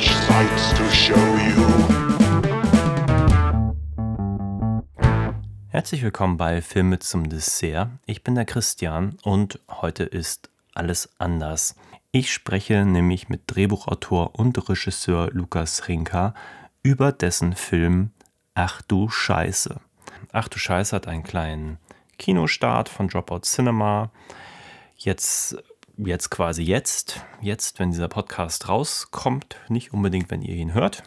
such sights to show you. Herzlich willkommen bei Filme zum Dessert. Ich bin der Christian und heute ist alles anders. Ich spreche nämlich mit Drehbuchautor und Regisseur Lukas Rinka über dessen Film Ach du Scheiße. Ach du Scheiße hat einen kleinen Kinostart von Dropout Cinema. Jetzt, jetzt quasi jetzt, jetzt, wenn dieser Podcast rauskommt, nicht unbedingt, wenn ihr ihn hört.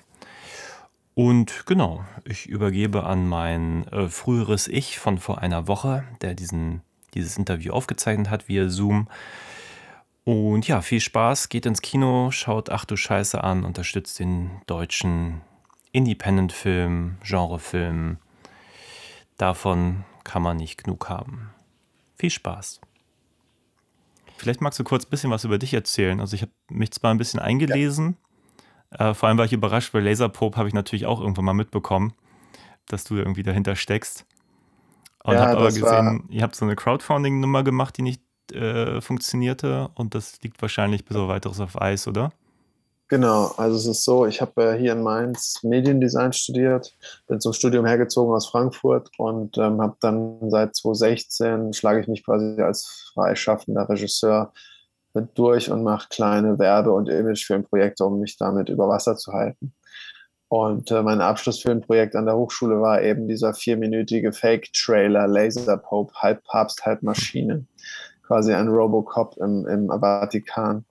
Und genau, ich übergebe an mein äh, früheres Ich von vor einer Woche, der diesen, dieses Interview aufgezeichnet hat via Zoom. Und ja, viel Spaß, geht ins Kino, schaut Ach du Scheiße an, unterstützt den deutschen Independent-Film, Genrefilm. Davon kann man nicht genug haben. Viel Spaß. Vielleicht magst du kurz ein bisschen was über dich erzählen. Also ich habe mich zwar ein bisschen eingelesen, äh, vor allem war ich überrascht, weil Laserpope habe ich natürlich auch irgendwann mal mitbekommen, dass du irgendwie dahinter steckst. Und Ja, habe aber gesehen, ihr habt so eine Crowdfunding-Nummer gemacht, die nicht äh, funktionierte. Und das liegt wahrscheinlich bis auf weiteres auf Eis, oder? Genau, also es ist so, ich habe äh, hier in Mainz Mediendesign studiert, bin zum Studium hergezogen aus Frankfurt und ähm, habe dann seit 2016 schlage ich mich quasi als freischaffender Regisseur mit durch und mache kleine Werbe- und Imagefilmprojekte, um mich damit über Wasser zu halten. Und äh, mein Abschlussfilmprojekt an der Hochschule war eben dieser vierminütige Fake-Trailer Laser Pope, halb Papst, halb Maschine. Quasi ein Robocop im, im Vatikan.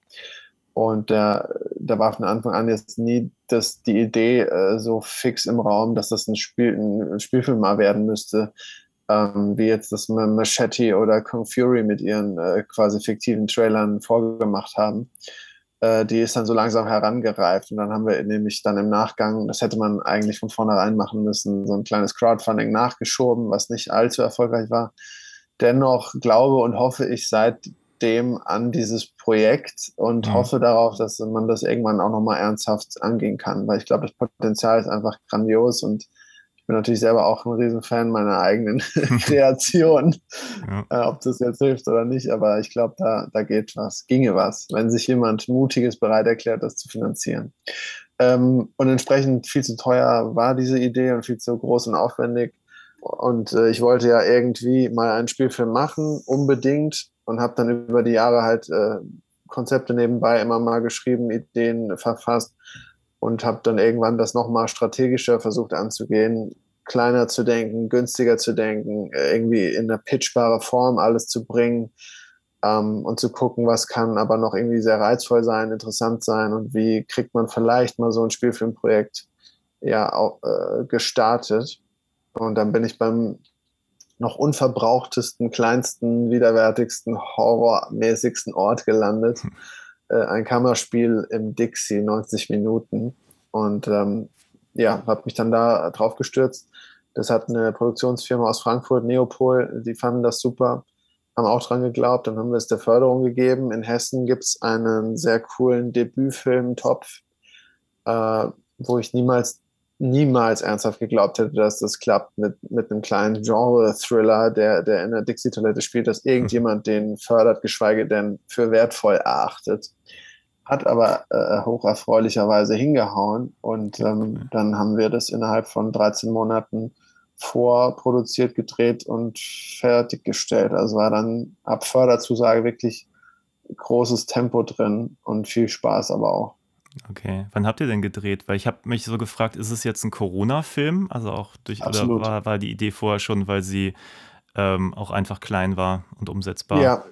Und äh, da war von Anfang an jetzt nie das, die Idee äh, so fix im Raum, dass das ein, Spiel, ein Spielfilm mal werden müsste, ähm, wie jetzt das Ma- Machete oder Kung Fury mit ihren äh, quasi fiktiven Trailern vorgemacht haben. Äh, die ist dann so langsam herangereift und dann haben wir nämlich dann im Nachgang, das hätte man eigentlich von vornherein machen müssen, so ein kleines Crowdfunding nachgeschoben, was nicht allzu erfolgreich war. Dennoch glaube und hoffe ich seitdem an dieses Projekt und Mhm. hoffe darauf, dass man das irgendwann auch nochmal ernsthaft angehen kann, weil ich glaube, das Potenzial ist einfach grandios und ich bin natürlich selber auch ein Riesenfan meiner eigenen Kreation, Ja. äh, ob das jetzt hilft oder nicht, aber ich glaube, da, da geht was, ginge was, wenn sich jemand Mutiges bereit erklärt, das zu finanzieren. Ähm, und entsprechend viel zu teuer war diese Idee und viel zu groß und aufwendig. Und äh, ich wollte ja irgendwie mal einen Spielfilm machen, unbedingt, und habe dann über die Jahre halt äh, Konzepte nebenbei immer mal geschrieben, Ideen verfasst und habe dann irgendwann das nochmal strategischer versucht anzugehen, kleiner zu denken, günstiger zu denken, irgendwie in eine pitchbare Form alles zu bringen ähm, und zu gucken, was kann aber noch irgendwie sehr reizvoll sein, interessant sein und wie kriegt man vielleicht mal so ein Spielfilmprojekt ja auch äh, gestartet. Und dann bin ich beim noch unverbrauchtesten, kleinsten, widerwärtigsten, horrormäßigsten Ort gelandet. Äh, ein Kammerspiel im Dixie, 90 Minuten. Und ähm, ja, habe mich dann da drauf gestürzt. Das hat eine Produktionsfirma aus Frankfurt, Neopol, die fanden das super, haben auch dran geglaubt. Dann haben wir es der Förderung gegeben. In Hessen gibt es einen sehr coolen Debütfilm-Topf, äh, wo ich niemals niemals ernsthaft geglaubt hätte, dass das klappt mit, mit einem kleinen Genre-Thriller, der, der in der Dixie-Toilette spielt, dass irgendjemand den fördert, geschweige denn für wertvoll erachtet. Hat aber äh, hocherfreulicherweise hingehauen und ähm, dann haben wir das innerhalb von 13 Monaten vorproduziert, gedreht und fertiggestellt. Also war dann ab Förderzusage wirklich großes Tempo drin und viel Spaß aber auch. Okay. Wann habt ihr denn gedreht? Weil ich habe mich so gefragt, ist es jetzt ein Corona-Film? Also auch durch, Absolut. oder war, war die Idee vorher schon, weil sie ähm, auch einfach klein war und umsetzbar? Ja.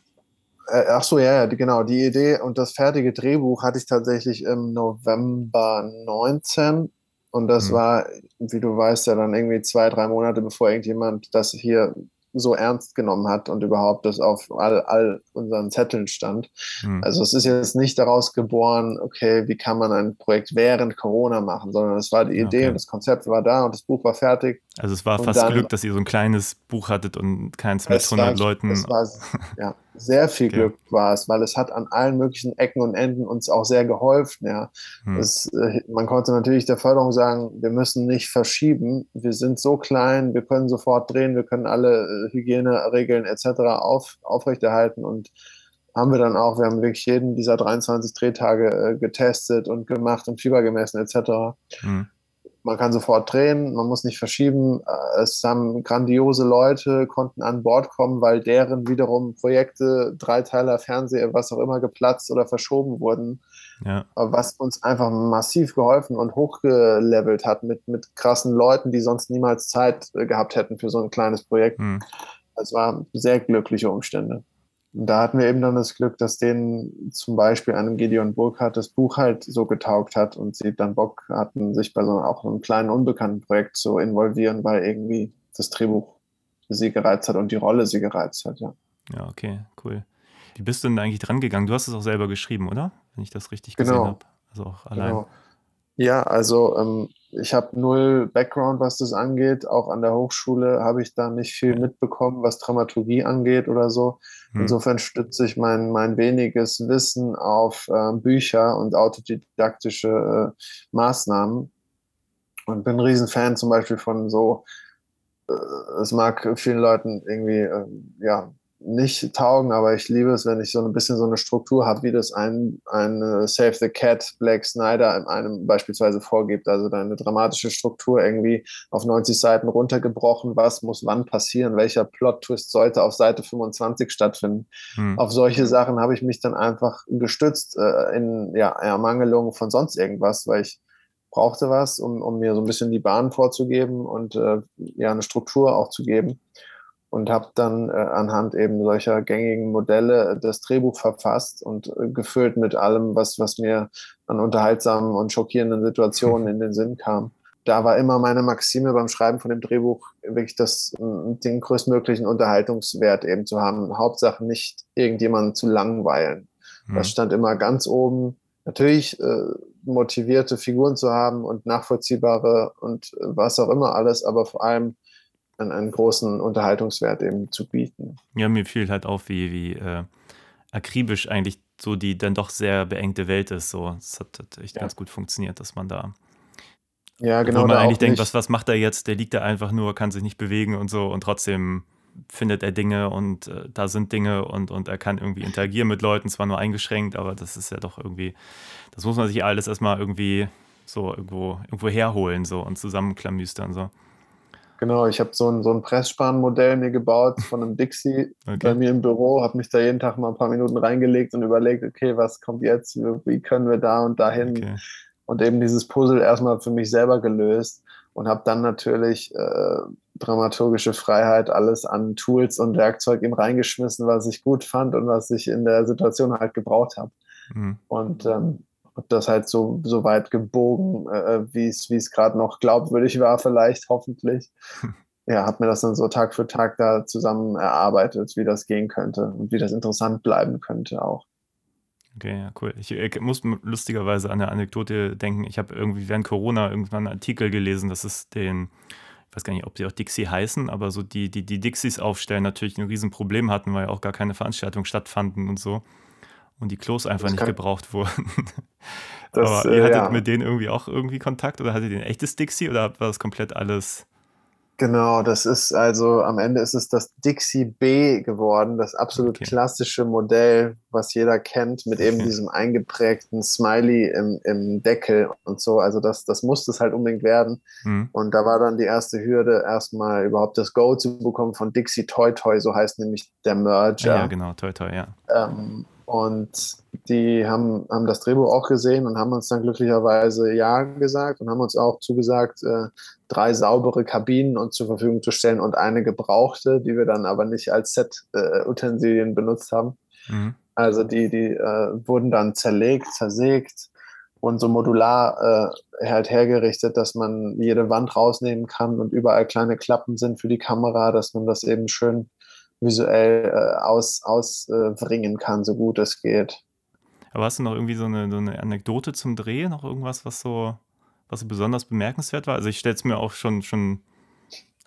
Äh, ach so, ja, ja, genau. Die Idee und das fertige Drehbuch hatte ich tatsächlich im November 19. Und das Hm. war, wie du weißt, ja dann irgendwie zwei, drei Monate, bevor irgendjemand das hier so ernst genommen hat und überhaupt das auf all, all unseren Zetteln stand. Hm. Also es ist jetzt nicht daraus geboren, okay, wie kann man ein Projekt während Corona machen, sondern es war die Idee Okay. und das Konzept war da und das Buch war fertig. Also es war fast dann- Glück, dass ihr so ein kleines Buch hattet und keins mit Es 100 war, Leuten. War, ja, Sehr viel Okay. Glück war es, weil es hat an allen möglichen Ecken und Enden uns auch sehr geholfen. Ja. Hm. Es, äh, man konnte natürlich der Förderung sagen, wir müssen nicht verschieben. Wir sind so klein, wir können sofort drehen, wir können alle äh, Hygieneregeln etc. Auf, aufrechterhalten und haben wir dann auch, wir haben wirklich jeden dieser 23 Drehtage äh, getestet und gemacht und Fieber gemessen etc. Hm. Man kann sofort drehen, man muss nicht verschieben. Äh, Es haben grandiose Leute, konnten an Bord kommen, weil deren wiederum Projekte, Dreiteiler, Fernseher, was auch immer geplatzt oder verschoben wurden Ja. was uns einfach massiv geholfen und hochgelevelt hat mit, mit krassen Leuten, die sonst niemals Zeit äh, gehabt hätten für so ein kleines Projekt. Hm. Es waren sehr glückliche Umstände. Da hatten wir eben dann das Glück, dass denen zum Beispiel einem Gideon Burkhardt das Buch halt so getaugt hat und sie dann Bock hatten, sich bei so auch einem kleinen unbekannten Projekt zu involvieren, weil irgendwie das Drehbuch sie gereizt hat und die Rolle sie gereizt hat, ja. Ja, okay, cool. Wie bist du denn da eigentlich dran gegangen? Du hast es auch selber geschrieben, oder? Wenn ich das richtig gesehen Genau. habe. Also auch allein. Genau. Ja, also ähm, ich habe null Background, was das angeht. Auch an der Hochschule habe ich da nicht viel mitbekommen, was Dramaturgie angeht oder so. Hm. Insofern stütze ich mein, mein weniges Wissen auf äh, Bücher und autodidaktische äh, Maßnahmen und bin ein Riesenfan zum Beispiel von so, äh, es mag vielen Leuten irgendwie äh, ja, nicht taugen, aber ich liebe es, wenn ich so ein bisschen so eine Struktur habe, wie das ein, ein Save the Cat Black Snyder in einem beispielsweise vorgibt. Also eine dramatische Struktur irgendwie auf 90 Seiten runtergebrochen. Was muss wann passieren? Welcher Plot-Twist sollte auf Seite 25 stattfinden? Hm. Auf solche Sachen habe ich mich dann einfach gestützt äh, in ja, Ermangelung von sonst irgendwas, weil ich brauchte was, um, um mir so ein bisschen die Bahn vorzugeben und äh, ja eine Struktur auch zu geben und habe dann äh, anhand eben solcher gängigen Modelle das Drehbuch verfasst und äh, gefüllt mit allem, was, was mir an unterhaltsamen und schockierenden Situationen in den Sinn kam. Da war immer meine Maxime beim Schreiben von dem Drehbuch wirklich das, äh, den größtmöglichen Unterhaltungswert eben zu haben. Hauptsache nicht irgendjemanden zu langweilen. Hm. Das stand immer ganz oben. Natürlich äh, motivierte Figuren zu haben und nachvollziehbare und äh, was auch immer alles, aber vor allem einen, einen großen Unterhaltungswert eben zu bieten. Ja, mir fiel halt auf, wie, wie äh, akribisch eigentlich so die dann doch sehr beengte Welt ist. So, es hat, hat echt Ja. ganz gut funktioniert, dass man da, Ja, genau, wo man eigentlich denkt, nicht- was, was macht er jetzt? Der liegt da einfach nur, kann sich nicht bewegen und so und trotzdem findet er Dinge und äh, da sind Dinge und, und er kann irgendwie interagieren mit Leuten, zwar nur eingeschränkt, aber das ist ja doch irgendwie, das muss man sich alles erstmal irgendwie so irgendwo, irgendwo herholen so und zusammenklamüstern. So. Genau, ich habe so ein, so ein Pressspanmodell mir gebaut von einem Dixie bei Okay. mir im Büro, habe mich da jeden Tag mal ein paar Minuten reingelegt und überlegt, okay, was kommt jetzt, wie wie können wir da und dahin Okay. und eben dieses Puzzle erstmal für mich selber gelöst und habe dann natürlich äh, dramaturgische Freiheit, alles an Tools und Werkzeug ihm reingeschmissen, was ich gut fand und was ich in der Situation halt gebraucht habe. Mhm. Und ähm, habe das halt so, so weit gebogen, äh, wie es wie es gerade noch glaubwürdig war, vielleicht, hoffentlich. Ja, habe mir das dann so Tag für Tag da zusammen erarbeitet, wie das gehen könnte und wie das interessant bleiben könnte auch. Okay, ja, cool. Ich, ich muss m- lustigerweise an eine Anekdote denken. Ich habe irgendwie während Corona irgendwann einen Artikel gelesen, dass es den, ich weiß gar nicht, ob die auch Dixie heißen, aber so die, die, die Dixies aufstellen natürlich ein Riesenproblem hatten, weil ja auch gar keine Veranstaltungen stattfanden und so. Und die Klos einfach Das nicht gebraucht wurden. Das, aber ihr äh, hattet ja. mit denen irgendwie auch irgendwie Kontakt oder hattet ihr ein echtes Dixie oder war das komplett alles? Genau, das ist also am Ende ist es das Dixie B geworden, das absolut Okay. klassische Modell, was jeder kennt, mit eben Okay. diesem eingeprägten Smiley im, im Deckel und so. Also das, das musste es halt unbedingt werden. Hm, Und da war dann die erste Hürde, erstmal überhaupt das Go zu bekommen von Dixie Toy Toy, so heißt nämlich der Merger. ja, genau, toi, toi, ja. Ähm, und die haben, haben das Drehbuch auch gesehen und haben uns dann glücklicherweise Ja gesagt und haben uns auch zugesagt, äh, drei saubere Kabinen uns zur Verfügung zu stellen und eine gebrauchte, die wir dann aber nicht als Set-Utensilien benutzt haben. Mhm. Also die, die äh, wurden dann zerlegt, zersägt und so modular äh, halt hergerichtet, dass man jede Wand rausnehmen kann und überall kleine Klappen sind für die Kamera, dass man das eben schön visuell äh, aus, ausbringen kann, so gut es geht. Aber hast du noch irgendwie so eine, so eine Anekdote zum Dreh? Noch irgendwas, was so, was so besonders bemerkenswert war? Also ich stelle es mir auch schon, schon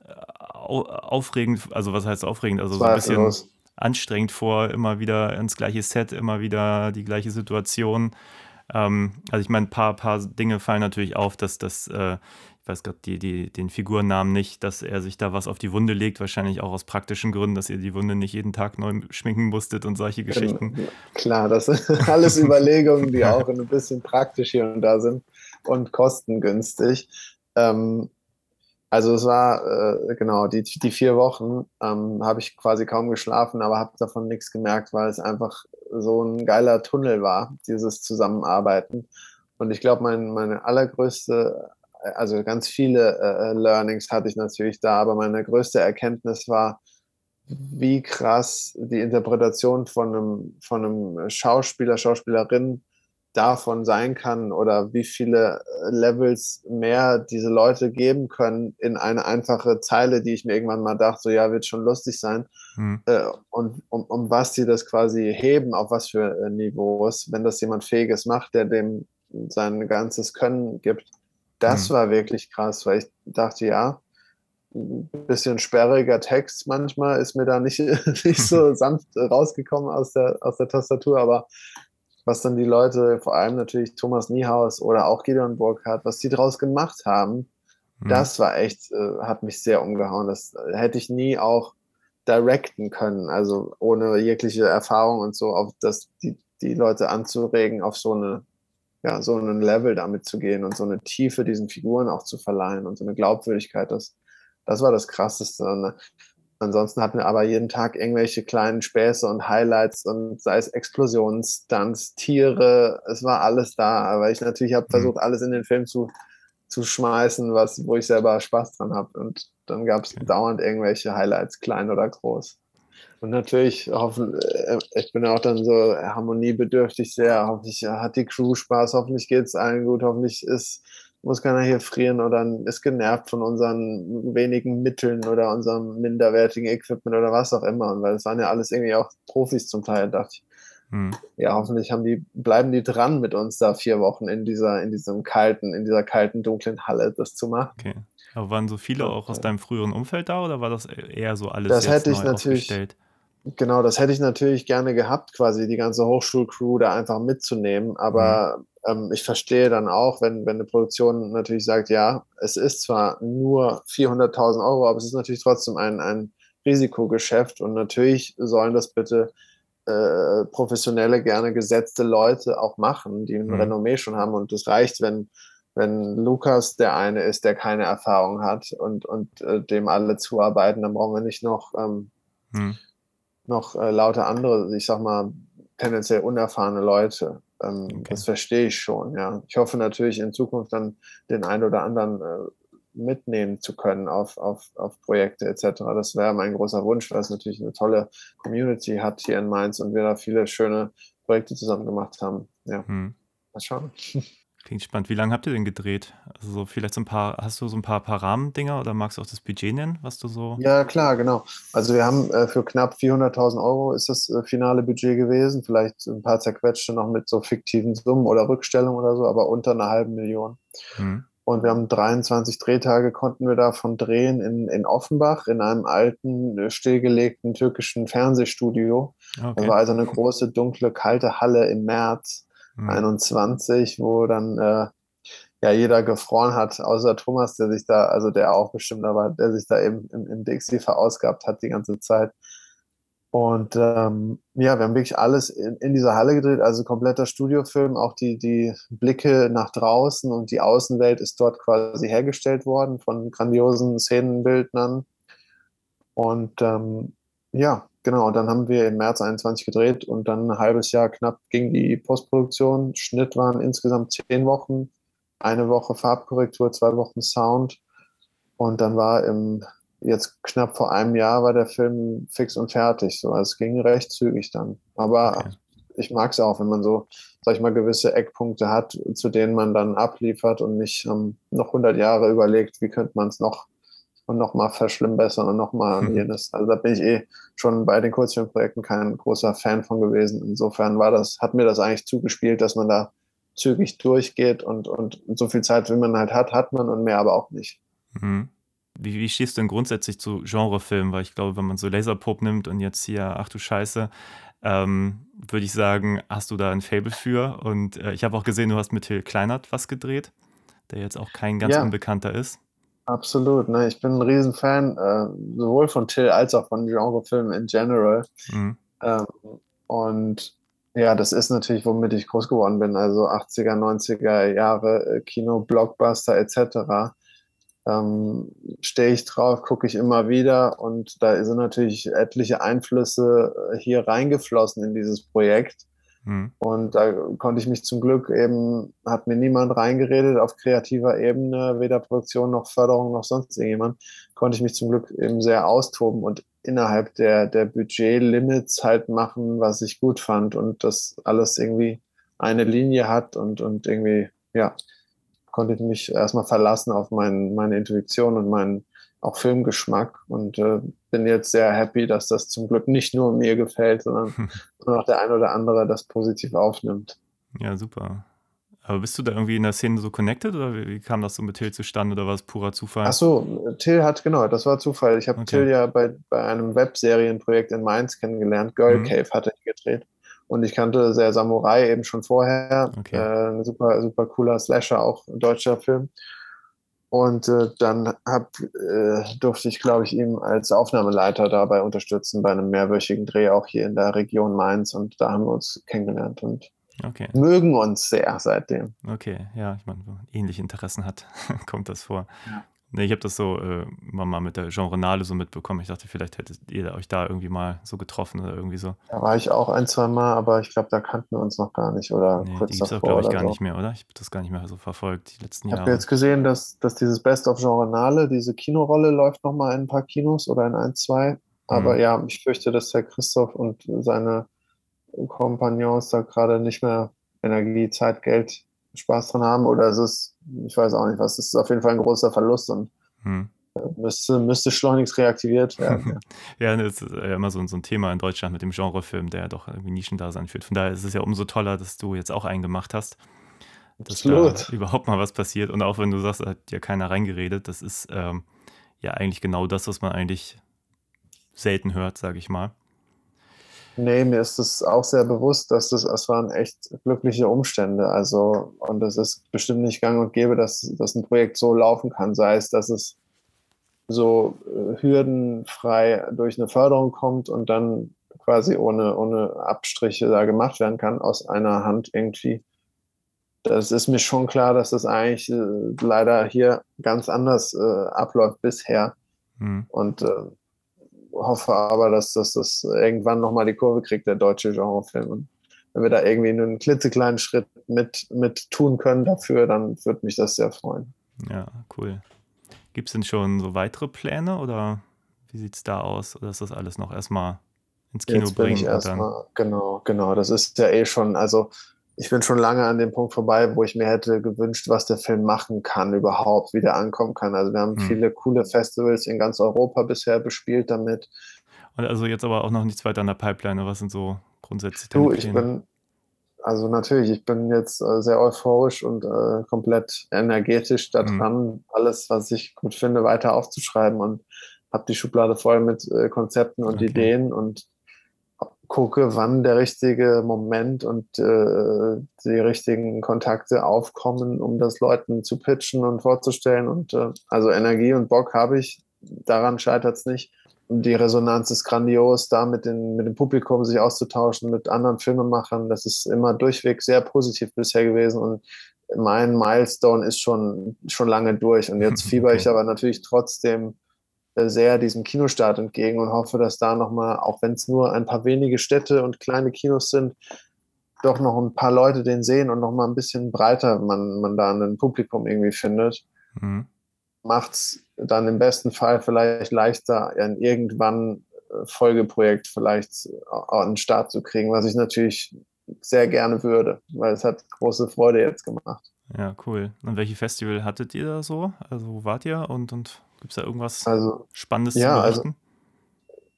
äh, au- aufregend, also was heißt aufregend? Also so ein bisschen Zweifellos. anstrengend vor, immer wieder ins gleiche Set, immer wieder die gleiche Situation. Ähm, also ich meine, ein paar, paar Dinge fallen natürlich auf, dass das, äh, ich weiß gerade die, die, den Figurennamen nicht, dass er sich da was auf die Wunde legt, wahrscheinlich auch aus praktischen Gründen, dass ihr die Wunde nicht jeden Tag neu schminken musstet und solche Genau. Geschichten. Klar, das sind alles Überlegungen, die auch ein bisschen praktisch hier und da sind und kostengünstig. Ähm, also es war, äh, genau, die, die vier Wochen ähm, habe ich quasi kaum geschlafen, aber habe davon nichts gemerkt, weil es einfach so ein geiler Tunnel war, dieses Zusammenarbeiten. Und ich glaube, mein, meine allergrößte, also ganz viele äh, Learnings hatte ich natürlich da, aber meine größte Erkenntnis war, wie krass die Interpretation von einem, von einem Schauspieler, Schauspielerin davon sein kann oder wie viele äh, Levels mehr diese Leute geben können in eine einfache Zeile, die ich mir irgendwann mal dachte, so ja, wird schon lustig sein. Hm. Äh, und um, um was die das quasi heben, auf was für äh, Niveaus, wenn das jemand Fähiges macht, der dem sein ganzes Können gibt. Das Hm. war wirklich krass, weil ich dachte, ja, ein bisschen sperriger Text manchmal ist mir da nicht, nicht so sanft rausgekommen aus der, aus der Tastatur, aber was dann die Leute, vor allem natürlich Thomas Niehaus oder auch Gideon Burkhardt, was die draus gemacht haben, Hm. das war echt, äh, hat mich sehr umgehauen. Das äh, hätte ich nie auch directen können, also ohne jegliche Erfahrung und so, auf das, die, die Leute anzuregen, auf so eine, ja, so einen Level damit zu gehen und so eine Tiefe diesen Figuren auch zu verleihen und so eine Glaubwürdigkeit, das, das war das Krasseste. Und, äh, ansonsten hatten wir aber jeden Tag irgendwelche kleinen Späße und Highlights und sei es Explosionen, Stunts, Tiere, es war alles da. Aber ich natürlich habe Mhm. versucht, alles in den Film zu, zu schmeißen, was, wo ich selber Spaß dran habe. Und dann gab es dauernd irgendwelche Highlights, klein oder groß. Und natürlich, hoffen, äh, ich bin auch dann so harmoniebedürftig sehr. Hoffentlich hat die Crew Spaß, hoffentlich geht es allen gut, hoffentlich ist, muss keiner hier frieren oder ist genervt von unseren wenigen Mitteln oder unserem minderwertigen Equipment oder was auch immer. Und weil es waren ja alles irgendwie auch Profis zum Teil, dachte ich, Hm. ja, hoffentlich haben die, bleiben die dran mit uns da vier Wochen in dieser, in diesem kalten, in dieser kalten, dunklen Halle das zu machen. Okay. Aber waren so viele auch aus deinem früheren Umfeld da oder war das eher so alles Das hätte ich neu natürlich-? Genau, das hätte ich natürlich gerne gehabt, quasi die ganze Hochschulcrew da einfach mitzunehmen. Aber ähm, ich verstehe dann auch, wenn, wenn eine Produktion natürlich sagt, ja, es ist zwar nur 400.000 Euro, aber es ist natürlich trotzdem ein, ein Risikogeschäft und natürlich sollen das bitte äh, professionelle, gerne gesetzte Leute auch machen, die ein Mhm. Renommee schon haben. Und es reicht, wenn, wenn Lukas der eine ist, der keine Erfahrung hat und, und äh, dem alle zuarbeiten, dann brauchen wir nicht noch ähm, Hm. noch äh, lauter andere, ich sag mal, tendenziell unerfahrene Leute. Ähm, Okay. Das verstehe ich schon, ja. Ich hoffe natürlich in Zukunft dann den einen oder anderen äh, mitnehmen zu können auf, auf, auf Projekte etc. Das wäre mein großer Wunsch, weil es natürlich eine tolle Community hat hier in Mainz und wir da viele schöne Projekte zusammen gemacht haben. Ja, Hm. mal schauen. Klingt spannend. Wie lange habt ihr denn gedreht? Also so vielleicht so ein paar, hast du so ein paar, paar Rahmendinger oder magst du auch das Budget nennen, was du so. Ja, klar, genau. Also wir haben äh, für knapp 400.000 Euro ist das äh, finale Budget gewesen. Vielleicht ein paar zerquetschte noch mit so fiktiven Summen oder Rückstellungen oder so, aber unter einer halben Million. Hm. Und wir haben 23 Drehtage konnten wir davon drehen in, in Offenbach, in einem alten, äh, stillgelegten türkischen Fernsehstudio. Das Okay. war also eine große, dunkle, kalte Halle im März Hm. 21, wo dann äh, ja jeder gefroren hat, außer Thomas, der sich da, also der auch bestimmt, aber der sich da eben im, im Dixie verausgabt hat die ganze Zeit. Und ähm, ja, wir haben wirklich alles in, in dieser Halle gedreht, also kompletter Studiofilm, auch die, die Blicke nach draußen und die Außenwelt ist dort quasi hergestellt worden von grandiosen Szenenbildnern. Und ähm, ja, genau, und dann haben wir im März 21 gedreht und dann ein halbes Jahr knapp ging die Postproduktion. Schnitt waren insgesamt zehn Wochen, eine Woche Farbkorrektur, zwei Wochen Sound. Und dann war im, jetzt knapp vor einem Jahr war der Film fix und fertig. So, also es ging recht zügig dann. Aber Okay. ich mag es auch, wenn man so, sag ich mal, gewisse Eckpunkte hat, zu denen man dann abliefert und nicht ähm, noch 100 Jahre überlegt, wie könnte man es noch und noch mal verschlimmbessern und noch mal Mhm. jenes. Also da bin ich eh schon bei den Kurzfilmprojekten kein großer Fan von gewesen. Insofern war das, hat mir das eigentlich zugespielt, dass man da zügig durchgeht und, und so viel Zeit, wie man halt hat, hat man und mehr aber auch nicht. Hm. Wie, wie stehst du denn grundsätzlich zu Genrefilmen? Weil ich glaube, wenn man so Laserpop nimmt und jetzt hier, ach du Scheiße, ähm, würde ich sagen, hast du da ein Fable für. Und äh, ich habe auch gesehen, du hast mit Till Kleinert was gedreht, der jetzt auch kein ganz Ja. unbekannter ist. Absolut, ne? Ich bin ein Riesenfan, äh, sowohl von Till als auch von Genrefilmen in general. Mhm. Ähm, und ja, das ist natürlich, womit ich groß geworden bin. Also 80er, 90er Jahre, äh, Kino, Blockbuster etc. Ähm, stehe ich drauf, gucke ich immer wieder und da sind natürlich etliche Einflüsse äh, hier reingeflossen in dieses Projekt. Mhm. Und da konnte ich mich zum Glück eben, hat mir niemand reingeredet auf kreativer Ebene, weder Produktion noch Förderung noch sonst irgendjemand, konnte ich mich zum Glück eben sehr austoben und innerhalb der, der Budget-Limits halt machen, was ich gut fand und das alles irgendwie eine Linie hat und, und irgendwie, ja, konnte ich mich erstmal verlassen auf mein, meine Intuition und meinen auch Filmgeschmack und äh, bin jetzt sehr happy, dass das zum Glück nicht nur mir gefällt, sondern auch der ein oder andere das positiv aufnimmt. Ja, super. Aber bist du da irgendwie in der Szene so connected oder wie, wie kam das so mit Till zustande oder war es purer Zufall? Ach so, Till hat, genau, das war Zufall. Ich habe Okay. Till ja bei, bei einem Webserienprojekt in Mainz kennengelernt. Girl Mhm. Cave hatte er gedreht. Und ich kannte sehr Samurai eben schon vorher. Okay. Äh, super, super cooler Slasher, auch ein deutscher Film. Und äh, dann hab, äh, durfte ich, glaube ich, ihm als Aufnahmeleiter dabei unterstützen bei einem mehrwöchigen Dreh auch hier in der Region Mainz. Und da haben wir uns kennengelernt und Okay, mögen uns sehr seitdem. okay, ja, ich meine, wenn man ähnliche Interessen hat, kommt das vor. Ja. Nee, ich habe das so äh, immer mal mit der Genrenale so mitbekommen. Ich dachte, vielleicht hättet ihr euch da irgendwie mal so getroffen oder irgendwie so. Da war ich auch ein, zwei Mal, aber ich glaube, da kannten wir uns noch gar nicht oder Nee, die kurz gibt es auch, davor glaube ich, gar so. nicht mehr, oder? Ich habe das gar nicht mehr so verfolgt, die letzten Ich habe Jahre. jetzt gesehen, dass, dass dieses Best of Genrenale, diese Kinorolle läuft nochmal in ein paar Kinos oder in ein, zwei. Aber Mhm. ja, ich fürchte, dass Herr Christoph und seine Kompagnons da gerade nicht mehr Energie, Zeit, Geld, Spaß dran haben. Oder es ist, ich weiß auch nicht was, es ist auf jeden Fall ein großer Verlust und Hm. äh, müsste, müsste schleunigst reaktiviert werden. Ja, das ist ja immer so, so ein Thema in Deutschland mit dem Genrefilm, der doch irgendwie Nischendasein führt. Von daher ist es ja umso toller, dass du jetzt auch einen gemacht hast. Dass Absolut. da überhaupt mal was passiert. Und auch wenn du sagst, da hat ja keiner reingeredet, das ist ähm, ja eigentlich genau das, was man eigentlich selten hört, sage ich mal. Nee, mir ist es auch sehr bewusst, dass das, das waren echt glückliche Umstände. Also, und es ist bestimmt nicht gang und gäbe, dass, dass ein Projekt so laufen kann. Sei es, dass es so äh, hürdenfrei durch eine Förderung kommt und dann quasi ohne, ohne Abstriche da gemacht werden kann, aus einer Hand irgendwie. Das ist mir schon klar, dass das eigentlich äh, leider hier ganz anders äh, abläuft bisher. Hm. Und äh, hoffe aber, dass, dass das irgendwann nochmal die Kurve kriegt, der deutsche Genrefilm. Und wenn wir da irgendwie einen klitzekleinen Schritt mit, mit tun können dafür, dann würde mich das sehr freuen. Ja, cool. Gibt es denn schon so weitere Pläne oder wie sieht es da aus? Oder ist das alles noch erstmal ins Kino Jetzt bin bringen ich und dann. erstmal, genau, genau, das ist ja eh schon, also ich bin schon lange an dem Punkt vorbei, wo ich mir hätte gewünscht, was der Film machen kann überhaupt, wie der ankommen kann. Also wir haben Hm. viele coole Festivals in ganz Europa bisher bespielt damit. Und also jetzt aber auch noch nichts weiter an der Pipeline. Was sind so grundsätzlich deine Du, ich Pläne? bin, also natürlich, ich bin jetzt äh, sehr euphorisch und äh, komplett energetisch da Mhm. alles, was ich gut finde, weiter aufzuschreiben und habe die Schublade voll mit äh, Konzepten und Okay. Ideen und gucke, wann der richtige Moment und äh, die richtigen Kontakte aufkommen, um das Leuten zu pitchen und vorzustellen. Und äh, also Energie und Bock habe ich, daran scheitert es nicht. Und die Resonanz ist grandios, da mit, den, mit dem Publikum sich auszutauschen, mit anderen Filmemachern. Das ist immer durchweg sehr positiv bisher gewesen. Und mein Milestone ist schon, schon lange durch. Und jetzt fieber ich aber natürlich trotzdem sehr diesem Kinostart entgegen und hoffe, dass da nochmal, auch wenn es nur ein paar wenige Städte und kleine Kinos sind, doch noch ein paar Leute den sehen und nochmal ein bisschen breiter man, man da ein Publikum irgendwie findet Mhm. macht es dann im besten Fall vielleicht leichter, ein irgendwann äh, Folgeprojekt vielleicht äh, an den Start zu kriegen, was ich natürlich sehr gerne würde, weil es hat große Freude jetzt gemacht. Ja, cool. Und welche Festival hattet ihr da so? Also wo wart ihr und, und gibt es da irgendwas Also, Spannendes ja, zu also- berichten?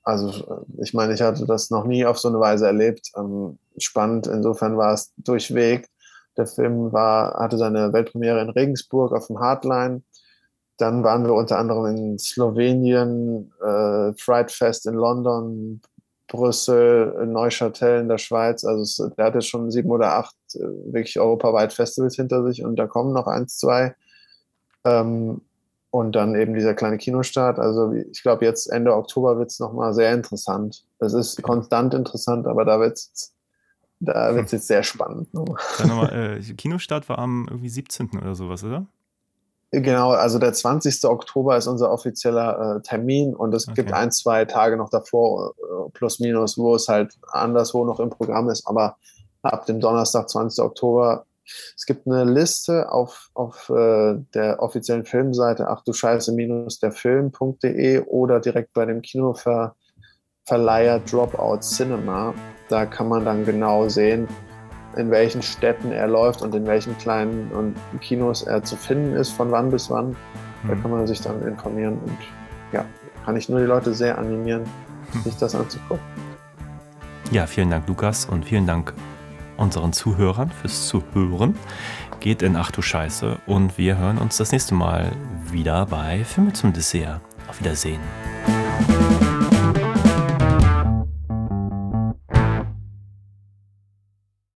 also äh, ich meine, ich hatte das noch nie auf so eine Weise erlebt. Ähm, spannend, insofern war es durchweg. Der Film war, hatte seine Weltpremiere in Regensburg auf dem Hardline. dann waren wir unter anderem in Slowenien, äh, Fright Fest in London, Brüssel, Neuchâtel in der Schweiz. Also es, der hat jetzt schon sieben oder acht äh, wirklich europaweit Festivals hinter sich und da kommen noch eins, zwei. Ähm, und dann eben dieser kleine Kinostart. Also ich glaube, jetzt Ende Oktober wird es nochmal sehr interessant. Es ist konstant interessant, aber da wird es da wird's jetzt sehr spannend. Ne? Mal, äh, Kinostart war am irgendwie 17. oder sowas, oder? Genau, also der 20. Oktober ist unser offizieller äh, Termin und es okay. gibt ein, zwei Tage noch davor, äh, plus minus, wo es halt anderswo noch im Programm ist. Aber ab dem Donnerstag, 20. Oktober, es gibt eine Liste auf, auf äh, der offiziellen Filmseite, ach du Scheiße, minus der Film.de oder direkt bei dem Kinoverleiher Dropout Cinema. Da kann man dann genau sehen, in welchen Städten er läuft und in welchen kleinen und Kinos er zu finden ist, von wann bis wann. Da mhm. kann man sich dann informieren und ja, kann ich nur die Leute sehr animieren, hm. sich das anzugucken. Ja, vielen Dank, Lukas, und vielen Dank unseren Zuhörern fürs Zuhören. Geht in Ach du Scheiße und wir hören uns das nächste Mal wieder bei Filme zum Dessert. Auf Wiedersehen.